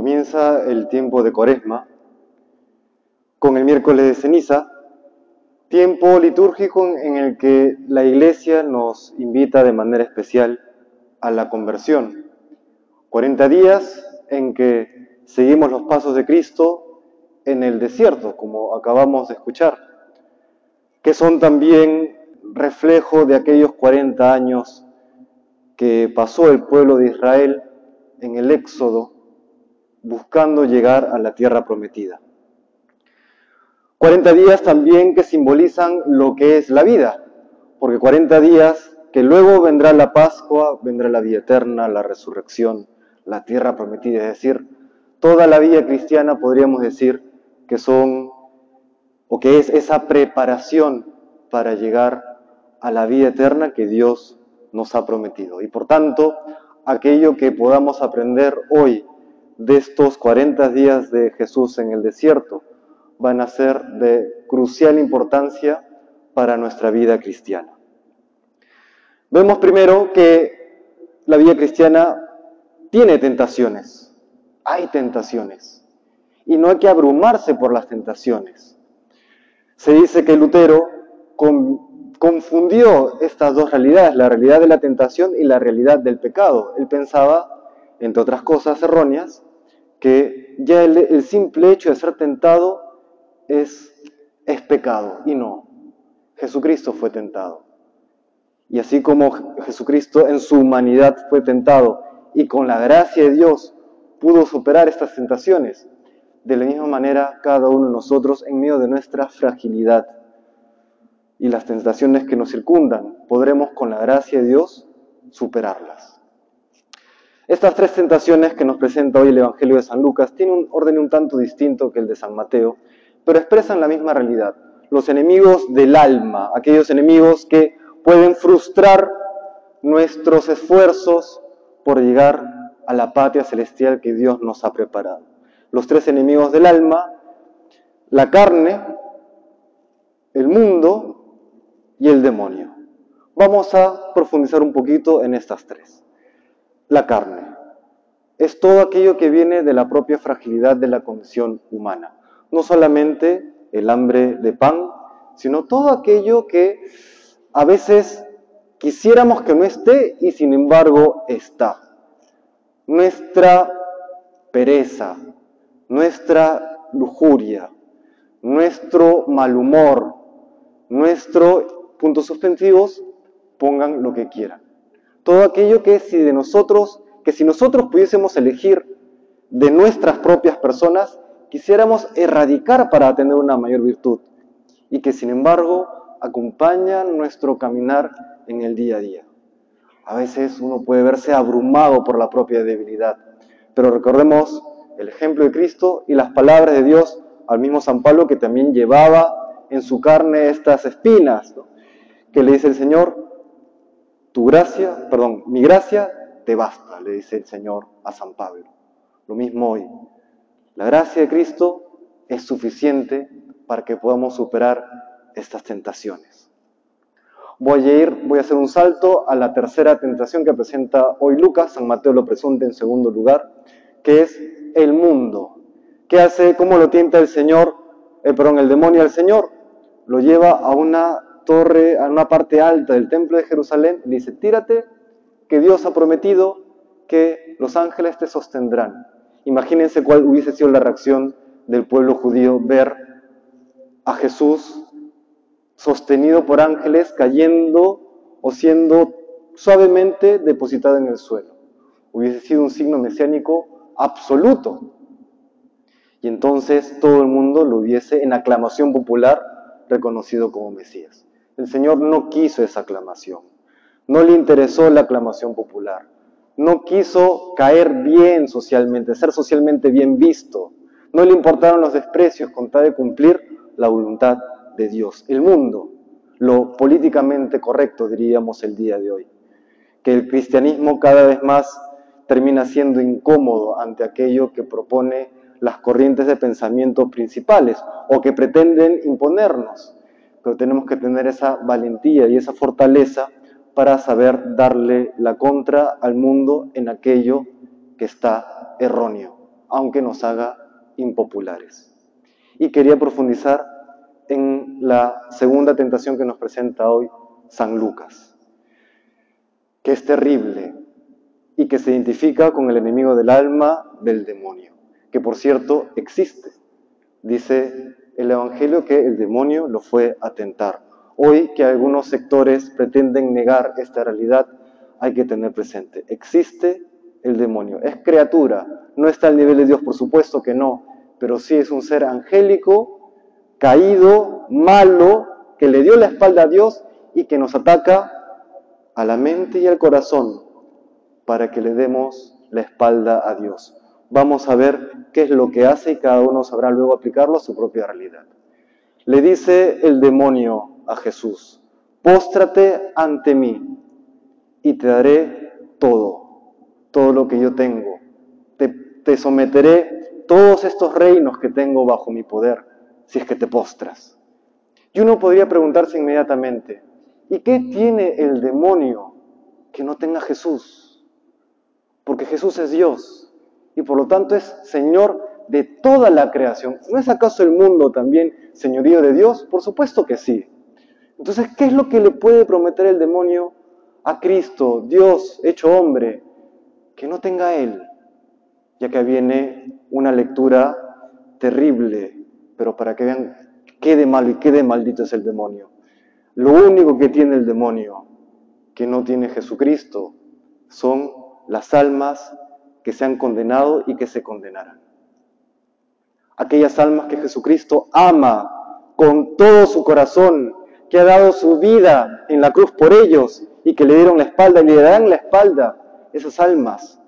comienza el tiempo de Cuaresma con el miércoles de ceniza, tiempo litúrgico en el que la Iglesia nos invita de manera especial a la conversión. 40 días en que seguimos los pasos de Cristo en el desierto, como acabamos de escuchar, que son también reflejo de aquellos 40 años que pasó el pueblo de Israel en el Éxodo buscando llegar a la tierra prometida. 40 días también que simbolizan lo que es la vida, porque 40 días que luego vendrá la Pascua, vendrá la vida eterna, la resurrección, la tierra prometida, es decir, toda la vida cristiana podríamos decir que son o que es esa preparación para llegar a la vida eterna que Dios nos ha prometido. Y por tanto, aquello que podamos aprender hoy de estos 40 días de Jesús en el desierto van a ser de crucial importancia para nuestra vida cristiana. Vemos primero que la vida cristiana tiene tentaciones, hay tentaciones, y no hay que abrumarse por las tentaciones. Se dice que Lutero confundió estas dos realidades, la realidad de la tentación y la realidad del pecado. Él pensaba, entre otras cosas erróneas, que ya el, simple hecho de ser tentado es, es pecado y no. Jesucristo fue tentado. Y así como Jesucristo en su humanidad fue tentado y con la gracia de Dios pudo superar estas tentaciones, de la misma manera cada uno de nosotros en medio de nuestra fragilidad y las tentaciones que nos circundan, podremos con la gracia de Dios superarlas. Estas tres tentaciones que nos presenta hoy el Evangelio de San Lucas tienen un orden un tanto distinto que el de San Mateo, pero expresan la misma realidad. Los enemigos del alma, aquellos enemigos que pueden frustrar nuestros esfuerzos por llegar a la patria celestial que Dios nos ha preparado. Los tres enemigos del alma, la carne, el mundo y el demonio. Vamos a profundizar un poquito en estas tres la carne. Es todo aquello que viene de la propia fragilidad de la condición humana. No solamente el hambre de pan, sino todo aquello que a veces quisiéramos que no esté y sin embargo está. Nuestra pereza, nuestra lujuria, nuestro mal humor, nuestro puntos suspensivos, pongan lo que quieran. Todo aquello que si de nosotros, que si nosotros pudiésemos elegir de nuestras propias personas, quisiéramos erradicar para tener una mayor virtud y que sin embargo acompañan nuestro caminar en el día a día. A veces uno puede verse abrumado por la propia debilidad, pero recordemos el ejemplo de Cristo y las palabras de Dios al mismo San Pablo que también llevaba en su carne estas espinas, que le dice el Señor, tu gracia, perdón, mi gracia te basta, le dice el Señor a San Pablo. Lo mismo hoy. La gracia de Cristo es suficiente para que podamos superar estas tentaciones. Voy a ir, voy a hacer un salto a la tercera tentación que presenta hoy Lucas, San Mateo lo presenta en segundo lugar, que es el mundo. ¿Qué hace? ¿Cómo lo tienta el Señor, eh, perdón, el demonio al Señor? Lo lleva a una torre, a una parte alta del templo de Jerusalén, le dice, tírate, que Dios ha prometido que los ángeles te sostendrán. Imagínense cuál hubiese sido la reacción del pueblo judío ver a Jesús sostenido por ángeles cayendo o siendo suavemente depositado en el suelo. Hubiese sido un signo mesiánico absoluto. Y entonces todo el mundo lo hubiese en aclamación popular reconocido como Mesías. El Señor no quiso esa aclamación, no le interesó la aclamación popular, no quiso caer bien socialmente, ser socialmente bien visto, no le importaron los desprecios con tal de cumplir la voluntad de Dios. El mundo, lo políticamente correcto diríamos el día de hoy, que el cristianismo cada vez más termina siendo incómodo ante aquello que propone las corrientes de pensamiento principales o que pretenden imponernos pero tenemos que tener esa valentía y esa fortaleza para saber darle la contra al mundo en aquello que está erróneo. aunque nos haga impopulares. Y quería profundizar en la segunda tentación que nos presenta hoy San Lucas, que es terrible y que se identifica con el enemigo del alma del demonio, que por cierto existe. Dice el Evangelio que el demonio lo fue a tentar. Hoy que algunos sectores pretenden negar esta realidad, hay que tener presente, existe el demonio, es criatura, no está al nivel de Dios, por supuesto que no, pero sí es un ser angélico, caído, malo, que le dio la espalda a Dios y que nos ataca a la mente y al corazón para que le demos la espalda a Dios. Vamos a ver qué es lo que hace y cada uno sabrá luego aplicarlo a su propia realidad. Le dice el demonio a Jesús, póstrate ante mí y te daré todo, todo lo que yo tengo. Te, te someteré todos estos reinos que tengo bajo mi poder, si es que te postras. Y uno podría preguntarse inmediatamente, ¿y qué tiene el demonio que no tenga Jesús? Porque Jesús es Dios y por lo tanto es Señor de toda la creación. ¿No es acaso el mundo también señorío de Dios? Por supuesto que sí. Entonces, ¿qué es lo que le puede prometer el demonio a Cristo, Dios hecho hombre, que no tenga Él? Ya que viene una lectura terrible, pero para que vean qué de malo y qué de maldito es el demonio. Lo único que tiene el demonio que no tiene Jesucristo son las almas que se han condenado y que se condenarán. Aquellas almas que Jesucristo ama con todo su corazón, que ha dado su vida en la cruz por ellos y que le dieron la espalda y le darán la espalda, esas almas.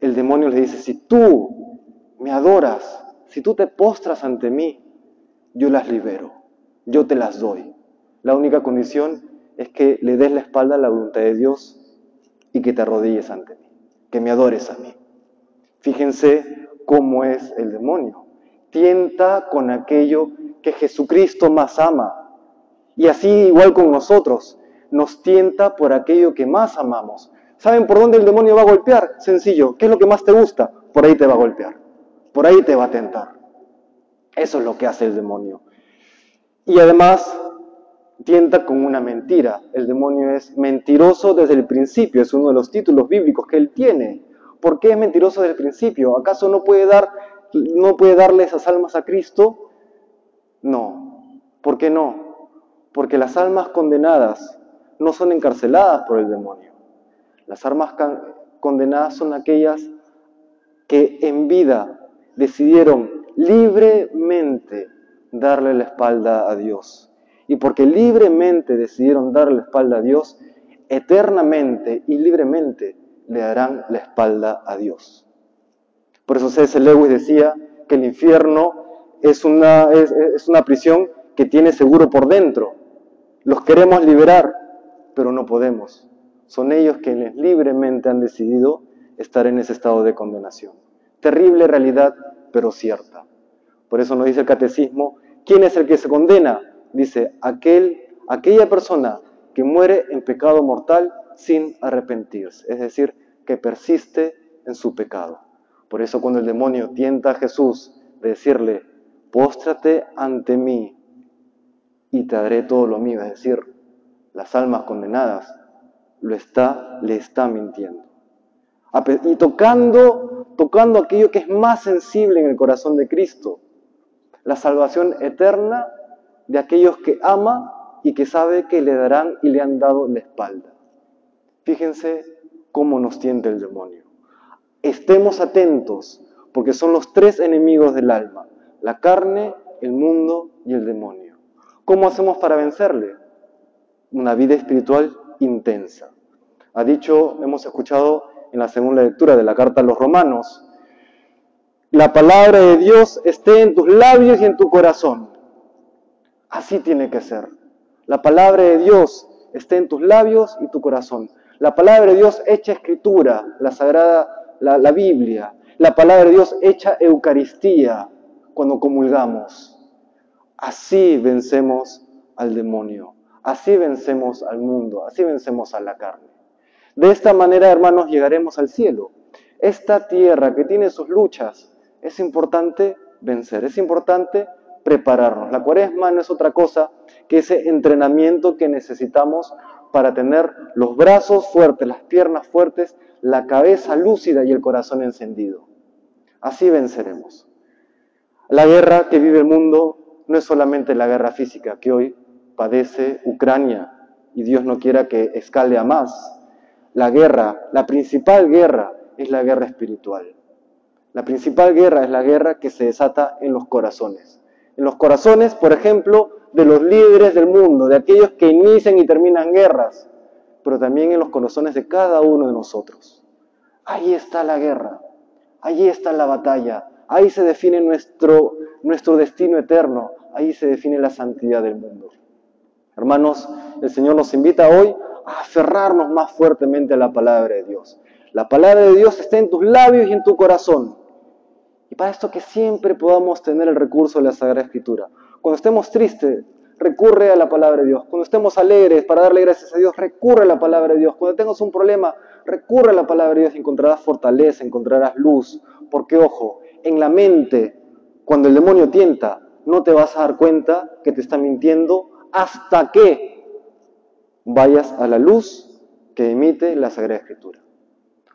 El demonio les dice, si tú me adoras, si tú te postras ante mí, yo las libero, yo te las doy. La única condición es que le des la espalda a la voluntad de Dios y que te arrodilles ante mí, que me adores a mí. Fíjense cómo es el demonio. Tienta con aquello que Jesucristo más ama y así igual con nosotros, nos tienta por aquello que más amamos. ¿Saben por dónde el demonio va a golpear? Sencillo. ¿Qué es lo que más te gusta? Por ahí te va a golpear. Por ahí te va a tentar. Eso es lo que hace el demonio. Y además tienta con una mentira. El demonio es mentiroso desde el principio. Es uno de los títulos bíblicos que él tiene. ¿Por qué es mentiroso desde el principio? ¿Acaso no puede, dar, no puede darle esas almas a Cristo? No. ¿Por qué no? porque las almas condenadas no son encarceladas por el demonio. Las almas condenadas son aquellas que en vida decidieron libremente darle la espalda a Dios. Y porque libremente decidieron darle la espalda a Dios, eternamente y libremente le darán la espalda a Dios. Por eso C.S. Lewis decía que el infierno es una, es una prisión que tiene seguro por dentro, los queremos liberar, pero no podemos. Son ellos quienes libremente han decidido estar en ese estado de condenación. Terrible realidad, pero cierta. Por eso nos dice el catecismo, ¿quién es el que se condena? Dice, aquel, aquella persona que muere en pecado mortal sin arrepentirse, es decir, que persiste en su pecado. Por eso cuando el demonio tienta a Jesús de decirle, póstrate ante mí, y te daré todo lo mío, es decir, las almas condenadas, lo está, le está mintiendo. Y tocando, tocando aquello que es más sensible en el corazón de Cristo, la salvación eterna de aquellos que ama y que sabe que le darán y le han dado la espalda. Fíjense cómo nos tiende el demonio. Estemos atentos, porque son los tres enemigos del alma, la carne, el mundo y el demonio. ¿Cómo hacemos para vencerle? Una vida espiritual intensa. Ha dicho, hemos escuchado en la segunda lectura de la carta a los romanos, la palabra de Dios esté en tus labios y en tu corazón. Así tiene que ser. La palabra de Dios esté en tus labios y tu corazón. La palabra de Dios hecha escritura, la sagrada, la, Biblia. La palabra de Dios hecha Eucaristía cuando comulgamos. Así vencemos al demonio, así vencemos al mundo, así vencemos a la carne. De esta manera, hermanos, llegaremos al cielo. esta tierra que tiene sus luchas, es importante vencer, es importante prepararnos. La cuaresma no es otra cosa que ese entrenamiento que necesitamos para tener los brazos fuertes, las piernas fuertes, la cabeza lúcida y el corazón encendido. Así venceremos. La guerra que vive el mundo no es solamente la guerra física que hoy padece Ucrania y Dios no quiera que escale a más. La guerra, la principal guerra es la guerra espiritual. La principal guerra es la guerra que se desata en los corazones. En los corazones, por ejemplo, de los líderes del mundo, de aquellos que inician y terminan guerras, pero también en los corazones de cada uno de nosotros. Ahí está la guerra, ahí está la batalla, ahí se define nuestro, nuestro destino eterno, ahí se define la santidad del mundo. Hermanos, el Señor nos invita hoy a aferrarnos más fuertemente a la palabra de Dios. La palabra de Dios está en tus labios y en tu corazón. Y para esto que siempre podamos tener el recurso de la Sagrada Escritura. Cuando estemos tristes, recurre a la palabra de Dios. Cuando estemos alegres, para darle gracias a Dios, recurre a la palabra de Dios. Cuando tengas un problema, recurre a la palabra de Dios y encontrarás fortaleza, encontrarás luz. Porque, ojo, en la mente, cuando el demonio tienta, no te vas a dar cuenta que te está mintiendo hasta que vayas a la luz que emite la Sagrada Escritura.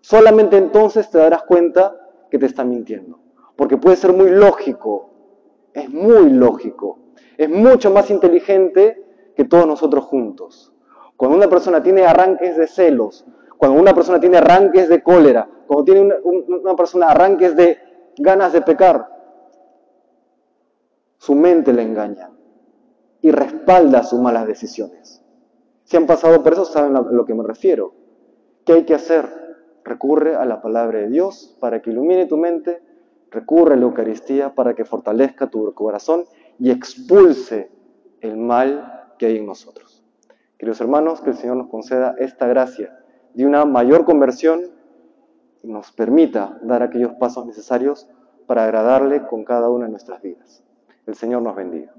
Solamente entonces te darás cuenta que te está mintiendo. Porque puede ser muy lógico, es muy lógico, es mucho más inteligente que todos nosotros juntos. Cuando una persona tiene arranques de celos, cuando una persona tiene arranques de cólera, cuando tiene una, persona arranques de ganas de pecar, su mente le engaña y respalda sus malas decisiones. Si han pasado por eso, saben a lo que me refiero. ¿Qué hay que hacer? Recurre a la palabra de Dios para que ilumine tu mente Recurre a la Eucaristía para que fortalezca tu corazón y expulse el mal que hay en nosotros. Queridos hermanos, que el Señor nos conceda esta gracia de una mayor conversión y nos permita dar aquellos pasos necesarios para agradarle con cada una de nuestras vidas. El Señor nos bendiga.